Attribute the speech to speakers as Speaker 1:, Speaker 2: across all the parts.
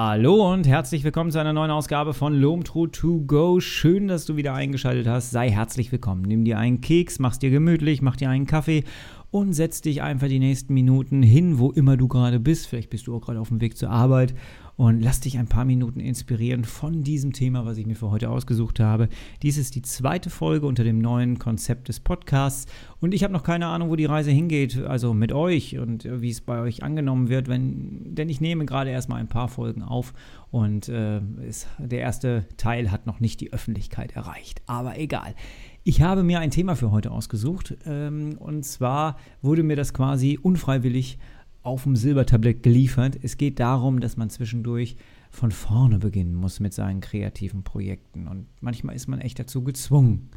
Speaker 1: Hallo und herzlich willkommen zu einer neuen Ausgabe von Lomtru to go. Schön, dass du wieder eingeschaltet hast. Sei herzlich willkommen. Nimm dir einen Keks, mach's dir gemütlich, mach dir einen Kaffee und setz dich einfach die nächsten Minuten hin, wo immer du gerade bist. Vielleicht bist du auch gerade auf dem Weg zur Arbeit und lass dich ein paar Minuten inspirieren von diesem Thema, was ich mir für heute ausgesucht habe. Dies ist die zweite Folge unter dem neuen Konzept des Podcasts. Und ich habe noch keine Ahnung, wo die Reise hingeht, also mit euch und wie es bei euch angenommen wird, wenn, denn ich nehme gerade erstmal ein paar Folgen auf. Und äh, ist, der erste Teil hat noch nicht die Öffentlichkeit erreicht, aber egal. Ich habe mir ein Thema für heute ausgesucht. Ähm, und zwar wurde mir das quasi unfreiwillig auf dem Silbertablett geliefert. Es geht darum, dass man zwischendurch von vorne beginnen muss mit seinen kreativen Projekten. Und manchmal ist man echt dazu gezwungen.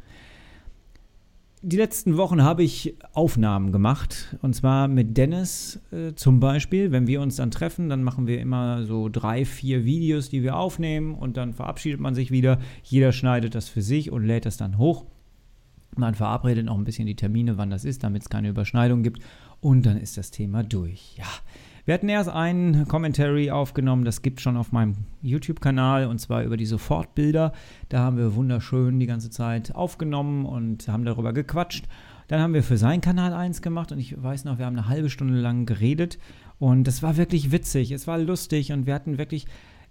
Speaker 1: Die letzten Wochen habe ich Aufnahmen gemacht. Und zwar mit Dennis äh, zum Beispiel. Wenn wir uns dann treffen, dann machen wir immer so drei, vier Videos, die wir aufnehmen. Und dann verabschiedet man sich wieder. Jeder schneidet das für sich und lädt das dann hoch. Man verabredet auch ein bisschen die Termine, wann das ist, damit es keine Überschneidung gibt. Und dann ist das Thema durch. Ja. Wir hatten erst einen Commentary aufgenommen, das gibt schon auf meinem YouTube-Kanal und zwar über die Sofortbilder. Da haben wir wunderschön die ganze Zeit aufgenommen und haben darüber gequatscht. Dann haben wir für seinen Kanal eins gemacht und ich weiß noch, wir haben eine halbe Stunde lang geredet und das war wirklich witzig, es war lustig und wir hatten wirklich,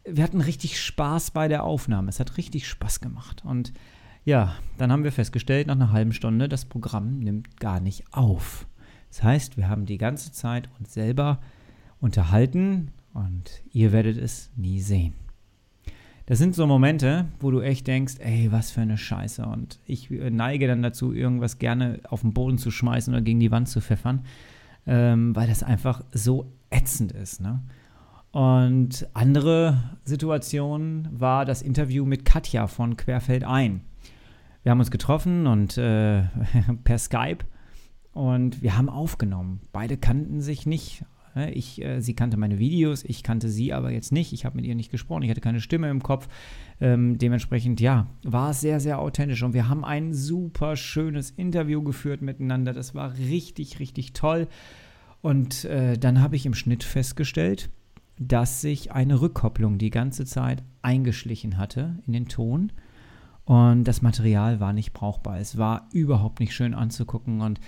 Speaker 1: wir hatten richtig Spaß bei der Aufnahme. Es hat richtig Spaß gemacht und ja, dann haben wir festgestellt, nach einer halben Stunde, das Programm nimmt gar nicht auf. Das heißt, wir haben die ganze Zeit uns selber unterhalten und ihr werdet es nie sehen. Das sind so Momente, wo du echt denkst, ey, was für eine Scheiße. Und ich neige dann dazu, irgendwas gerne auf den Boden zu schmeißen oder gegen die Wand zu pfeffern, ähm, weil das einfach so ätzend ist. Ne? Und andere Situation war das Interview mit Katja von Querfeld ein. Wir haben uns getroffen und äh, per Skype und wir haben aufgenommen. Beide kannten sich nicht. Ich, äh, sie kannte meine Videos, ich kannte sie aber jetzt nicht. Ich habe mit ihr nicht gesprochen, ich hatte keine Stimme im Kopf. Ähm, dementsprechend, ja, war es sehr, sehr authentisch. Und wir haben ein super schönes Interview geführt miteinander. Das war richtig, richtig toll. Und äh, dann habe ich im Schnitt festgestellt, dass sich eine Rückkopplung die ganze Zeit eingeschlichen hatte in den Ton. Und das Material war nicht brauchbar. Es war überhaupt nicht schön anzugucken. Und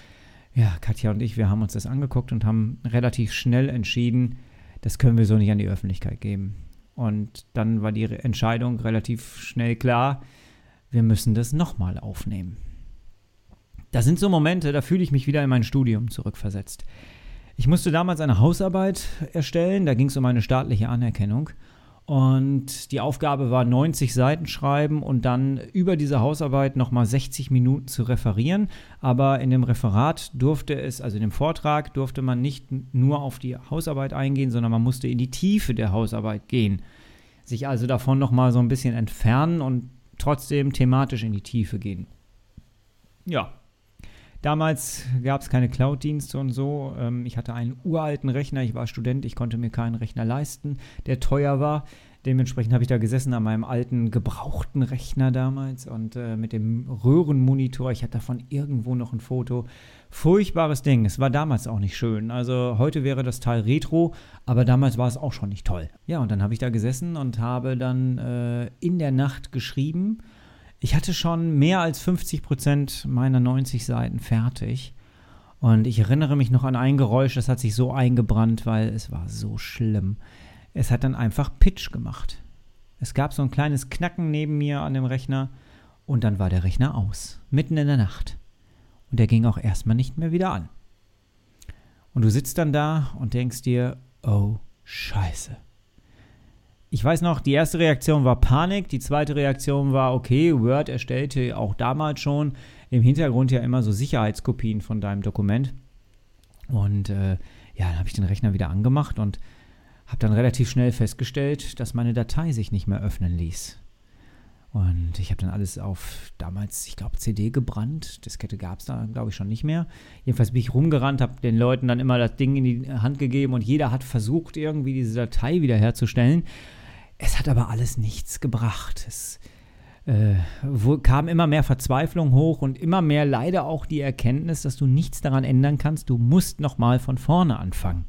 Speaker 1: ja, Katja und ich, wir haben uns das angeguckt und haben relativ schnell entschieden, das können wir so nicht an die Öffentlichkeit geben. Und dann war die Entscheidung relativ schnell klar, wir müssen das nochmal aufnehmen. Das sind so Momente, da fühle ich mich wieder in mein Studium zurückversetzt. Ich musste damals eine Hausarbeit erstellen, da ging es um eine staatliche Anerkennung. Und die Aufgabe war 90 Seiten schreiben und dann über diese Hausarbeit nochmal 60 Minuten zu referieren. Aber in dem Referat durfte es, also in dem Vortrag, durfte man nicht nur auf die Hausarbeit eingehen, sondern man musste in die Tiefe der Hausarbeit gehen. Sich also davon nochmal so ein bisschen entfernen und trotzdem thematisch in die Tiefe gehen. Ja, Damals gab es keine Cloud-Dienste und so. Ähm, ich hatte einen uralten Rechner, ich war Student, ich konnte mir keinen Rechner leisten, der teuer war. Dementsprechend habe ich da gesessen an meinem alten gebrauchten Rechner damals und äh, mit dem Röhrenmonitor. Ich hatte davon irgendwo noch ein Foto. Furchtbares Ding. Es war damals auch nicht schön. Also heute wäre das Teil retro, aber damals war es auch schon nicht toll. Ja, und dann habe ich da gesessen und habe dann äh, in der Nacht geschrieben ich hatte schon mehr als 50 Prozent meiner 90 Seiten fertig. Und ich erinnere mich noch an ein Geräusch, das hat sich so eingebrannt, weil es war so schlimm. Es hat dann einfach Pitch gemacht. Es gab so ein kleines Knacken neben mir an dem Rechner und dann war der Rechner aus, mitten in der Nacht. Und der ging auch erstmal nicht mehr wieder an. Und du sitzt dann da und denkst dir, oh Scheiße ich weiß noch, die erste Reaktion war Panik, die zweite Reaktion war, okay, Word erstellte auch damals schon im Hintergrund ja immer so Sicherheitskopien von deinem Dokument. Und äh, ja, dann habe ich den Rechner wieder angemacht und habe dann relativ schnell festgestellt, dass meine Datei sich nicht mehr öffnen ließ. Und ich habe dann alles auf damals, ich glaube, CD gebrannt. Diskette gab es da, glaube ich, schon nicht mehr. Jedenfalls bin ich rumgerannt, habe den Leuten dann immer das Ding in die Hand gegeben und jeder hat versucht, irgendwie diese Datei wiederherzustellen. Es hat aber alles nichts gebracht. Es äh, kam immer mehr Verzweiflung hoch und immer mehr leider auch die Erkenntnis, dass du nichts daran ändern kannst. Du musst nochmal von vorne anfangen.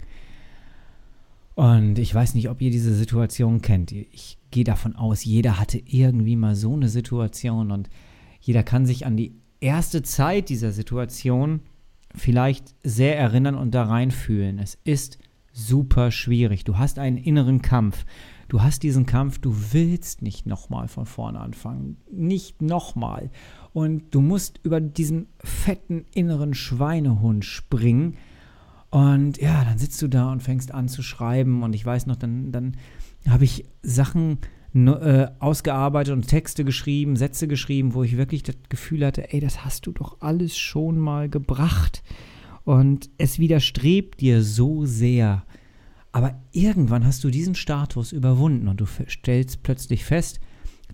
Speaker 1: Und ich weiß nicht, ob ihr diese Situation kennt. Ich gehe davon aus, jeder hatte irgendwie mal so eine Situation und jeder kann sich an die erste Zeit dieser Situation vielleicht sehr erinnern und da reinfühlen. Es ist super schwierig. Du hast einen inneren Kampf. Du hast diesen Kampf, du willst nicht nochmal von vorne anfangen. Nicht nochmal. Und du musst über diesen fetten inneren Schweinehund springen. Und ja, dann sitzt du da und fängst an zu schreiben. Und ich weiß noch, dann, dann habe ich Sachen äh, ausgearbeitet und Texte geschrieben, Sätze geschrieben, wo ich wirklich das Gefühl hatte, ey, das hast du doch alles schon mal gebracht. Und es widerstrebt dir so sehr. Aber irgendwann hast du diesen Status überwunden und du stellst plötzlich fest,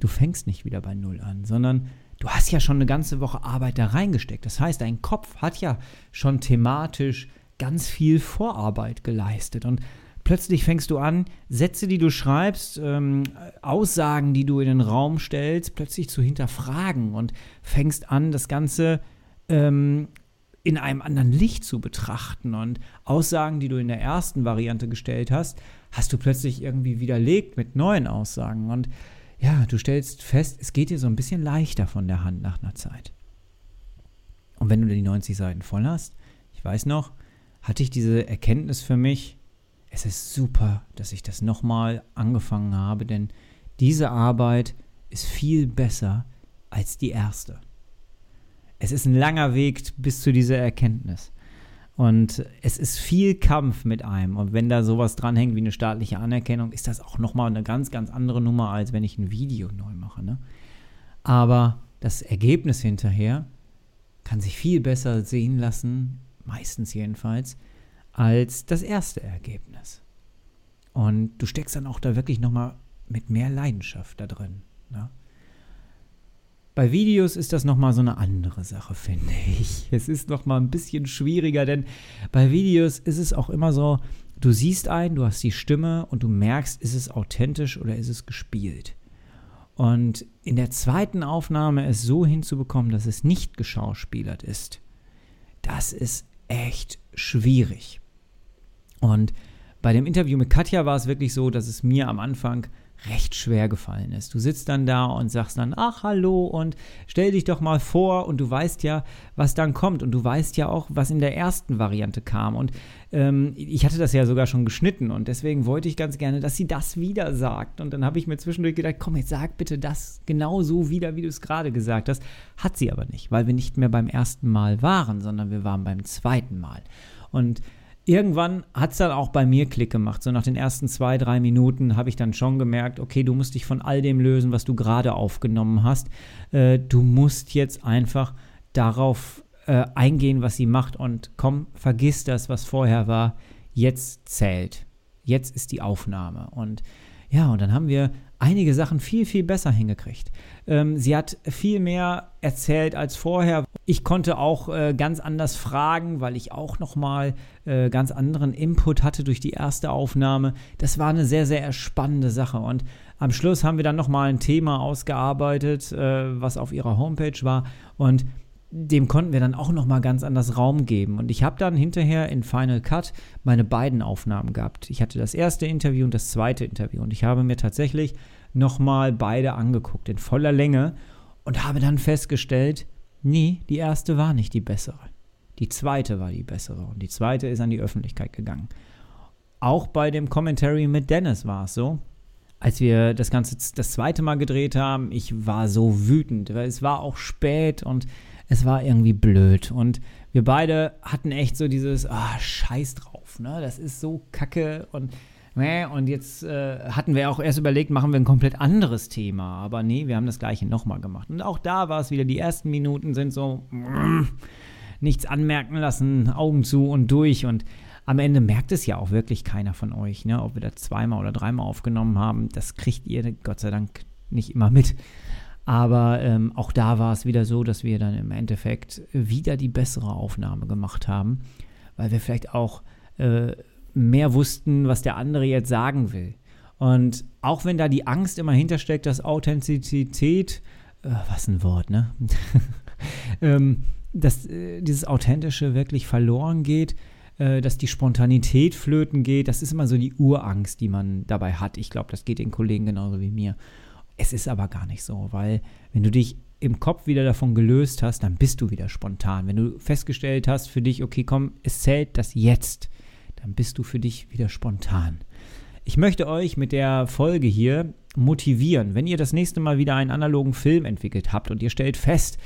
Speaker 1: du fängst nicht wieder bei Null an, sondern du hast ja schon eine ganze Woche Arbeit da reingesteckt. Das heißt, dein Kopf hat ja schon thematisch ganz viel Vorarbeit geleistet. Und plötzlich fängst du an, Sätze, die du schreibst, ähm, Aussagen, die du in den Raum stellst, plötzlich zu hinterfragen und fängst an, das Ganze ähm, in einem anderen Licht zu betrachten. Und Aussagen, die du in der ersten Variante gestellt hast, hast du plötzlich irgendwie widerlegt mit neuen Aussagen. Und ja, du stellst fest, es geht dir so ein bisschen leichter von der Hand nach einer Zeit. Und wenn du die 90 Seiten voll hast, ich weiß noch, hatte ich diese Erkenntnis für mich, es ist super, dass ich das nochmal angefangen habe, denn diese Arbeit ist viel besser als die erste. Es ist ein langer Weg bis zu dieser Erkenntnis. Und es ist viel Kampf mit einem. Und wenn da sowas dranhängt wie eine staatliche Anerkennung, ist das auch nochmal eine ganz, ganz andere Nummer, als wenn ich ein Video neu mache. Ne? Aber das Ergebnis hinterher kann sich viel besser sehen lassen, meistens jedenfalls, als das erste Ergebnis. Und du steckst dann auch da wirklich nochmal mit mehr Leidenschaft da drin. Ne? Bei Videos ist das nochmal so eine andere Sache, finde ich. Es ist nochmal ein bisschen schwieriger, denn bei Videos ist es auch immer so, du siehst einen, du hast die Stimme und du merkst, ist es authentisch oder ist es gespielt. Und in der zweiten Aufnahme es so hinzubekommen, dass es nicht geschauspielert ist, das ist echt schwierig. Und bei dem Interview mit Katja war es wirklich so, dass es mir am Anfang recht schwer gefallen ist. Du sitzt dann da und sagst dann, ach hallo und stell dich doch mal vor und du weißt ja, was dann kommt. Und du weißt ja auch, was in der ersten Variante kam. Und ähm, ich hatte das ja sogar schon geschnitten. Und deswegen wollte ich ganz gerne, dass sie das wieder sagt. Und dann habe ich mir zwischendurch gedacht, komm jetzt sag bitte das genau so wieder, wie du es gerade gesagt hast. Hat sie aber nicht, weil wir nicht mehr beim ersten Mal waren, sondern wir waren beim zweiten Mal. Und irgendwann hat es dann auch bei mir Klick gemacht. So nach den ersten zwei, drei Minuten habe ich dann schon gemerkt, okay, du musst dich von all dem lösen, was du gerade aufgenommen hast. Äh, du musst jetzt einfach darauf äh, eingehen, was sie macht und komm, vergiss das, was vorher war. Jetzt zählt. Jetzt ist die Aufnahme. Und ja, und dann haben wir einige Sachen viel, viel besser hingekriegt. Ähm, sie hat viel mehr erzählt als vorher. Ich konnte auch äh, ganz anders fragen, weil ich auch nochmal äh, ganz anderen Input hatte durch die erste Aufnahme. Das war eine sehr, sehr spannende Sache. Und am Schluss haben wir dann nochmal ein Thema ausgearbeitet, äh, was auf ihrer Homepage war. Und dem konnten wir dann auch noch mal ganz anders Raum geben. Und ich habe dann hinterher in Final Cut meine beiden Aufnahmen gehabt. Ich hatte das erste Interview und das zweite Interview. Und ich habe mir tatsächlich noch mal beide angeguckt in voller Länge und habe dann festgestellt, nee, die erste war nicht die bessere. Die zweite war die bessere. Und die zweite ist an die Öffentlichkeit gegangen. Auch bei dem Commentary mit Dennis war es so. Als wir das Ganze das zweite Mal gedreht haben, ich war so wütend, weil es war auch spät und es war irgendwie blöd. Und wir beide hatten echt so dieses, ah, scheiß drauf, ne? Das ist so kacke und und jetzt äh, hatten wir auch erst überlegt, machen wir ein komplett anderes Thema. Aber nee, wir haben das gleiche nochmal gemacht. Und auch da war es wieder, die ersten Minuten sind so, mm, nichts anmerken lassen, Augen zu und durch. Und am Ende merkt es ja auch wirklich keiner von euch, ne? Ob wir da zweimal oder dreimal aufgenommen haben, das kriegt ihr Gott sei Dank nicht immer mit. Aber ähm, auch da war es wieder so, dass wir dann im Endeffekt wieder die bessere Aufnahme gemacht haben, weil wir vielleicht auch äh, mehr wussten, was der andere jetzt sagen will. Und auch wenn da die Angst immer hintersteckt, dass Authentizität, äh, was ein Wort, ne? ähm, dass äh, dieses Authentische wirklich verloren geht, äh, dass die Spontanität flöten geht. Das ist immer so die Urangst, die man dabei hat. Ich glaube, das geht den Kollegen genauso wie mir. Es ist aber gar nicht so, weil wenn du dich im Kopf wieder davon gelöst hast, dann bist du wieder spontan. Wenn du festgestellt hast für dich, okay, komm, es zählt das jetzt, dann bist du für dich wieder spontan. Ich möchte euch mit der Folge hier motivieren, wenn ihr das nächste Mal wieder einen analogen Film entwickelt habt und ihr stellt fest,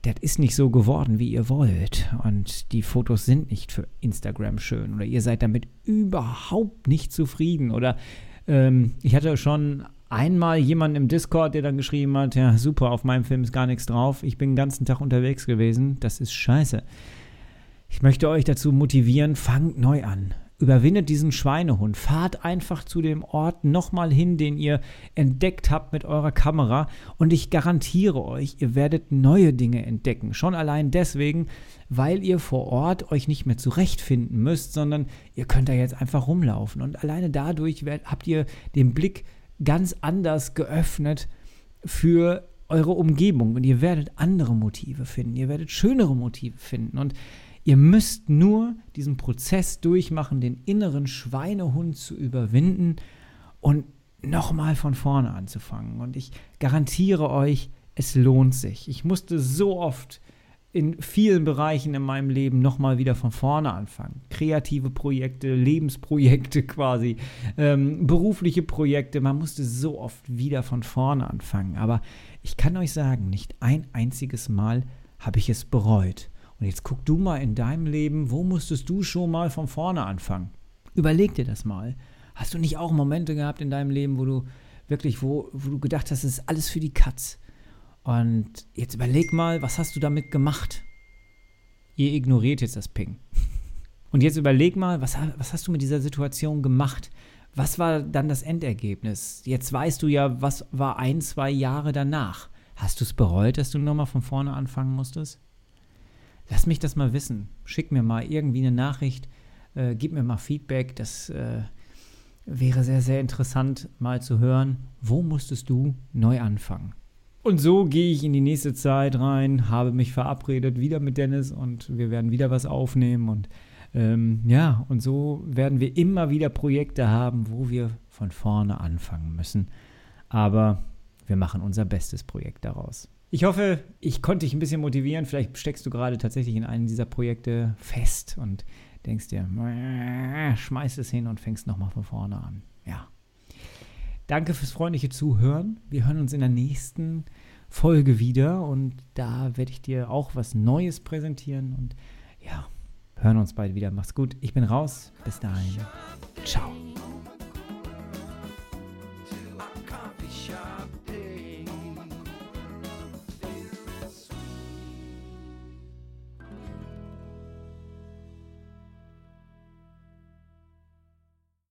Speaker 1: das ist nicht so geworden, wie ihr wollt und die Fotos sind nicht für Instagram schön oder ihr seid damit überhaupt nicht zufrieden oder ähm, ich hatte schon einmal jemanden im Discord, der dann geschrieben hat, ja super, auf meinem Film ist gar nichts drauf, ich bin den ganzen Tag unterwegs gewesen, das ist scheiße. Ich möchte euch dazu motivieren, fangt neu an. Überwindet diesen Schweinehund, fahrt einfach zu dem Ort nochmal hin, den ihr entdeckt habt mit eurer Kamera und ich garantiere euch, ihr werdet neue Dinge entdecken. Schon allein deswegen, weil ihr vor Ort euch nicht mehr zurechtfinden müsst, sondern ihr könnt da jetzt einfach rumlaufen und alleine dadurch habt ihr den Blick ganz anders geöffnet für eure Umgebung und ihr werdet andere Motive finden, ihr werdet schönere Motive finden und ihr müsst nur diesen Prozess durchmachen, den inneren Schweinehund zu überwinden und nochmal von vorne anzufangen. Und ich garantiere euch, es lohnt sich. Ich musste so oft in vielen Bereichen in meinem Leben nochmal wieder von vorne anfangen. Kreative Projekte, Lebensprojekte quasi, ähm, berufliche Projekte. Man musste so oft wieder von vorne anfangen. Aber ich kann euch sagen, nicht ein einziges Mal habe ich es bereut. Und jetzt guck du mal in deinem Leben, wo musstest du schon mal von vorne anfangen? Überleg dir das mal. Hast du nicht auch Momente gehabt in deinem Leben, wo du wirklich, wo, wo du gedacht hast, es ist alles für die Katz? Und jetzt überleg mal, was hast du damit gemacht? Ihr ignoriert jetzt das Ping. Und jetzt überleg mal, was, was hast du mit dieser Situation gemacht? Was war dann das Endergebnis? Jetzt weißt du ja, was war ein, zwei Jahre danach. Hast du es bereut, dass du nochmal von vorne anfangen musstest? Lass mich das mal wissen. Schick mir mal irgendwie eine Nachricht, äh, gib mir mal Feedback. Das äh, wäre sehr, sehr interessant mal zu hören. Wo musstest du neu anfangen? Und so gehe ich in die nächste Zeit rein, habe mich verabredet wieder mit Dennis und wir werden wieder was aufnehmen. Und ähm, ja, und so werden wir immer wieder Projekte haben, wo wir von vorne anfangen müssen. Aber wir machen unser bestes Projekt daraus. Ich hoffe, ich konnte dich ein bisschen motivieren. Vielleicht steckst du gerade tatsächlich in einem dieser Projekte fest und denkst dir, schmeiß es hin und fängst nochmal von vorne an. Danke fürs freundliche Zuhören. Wir hören uns in der nächsten Folge wieder und da werde ich dir auch was Neues präsentieren und ja, hören uns bald wieder. Mach's gut. Ich bin raus. Bis dahin. Ciao.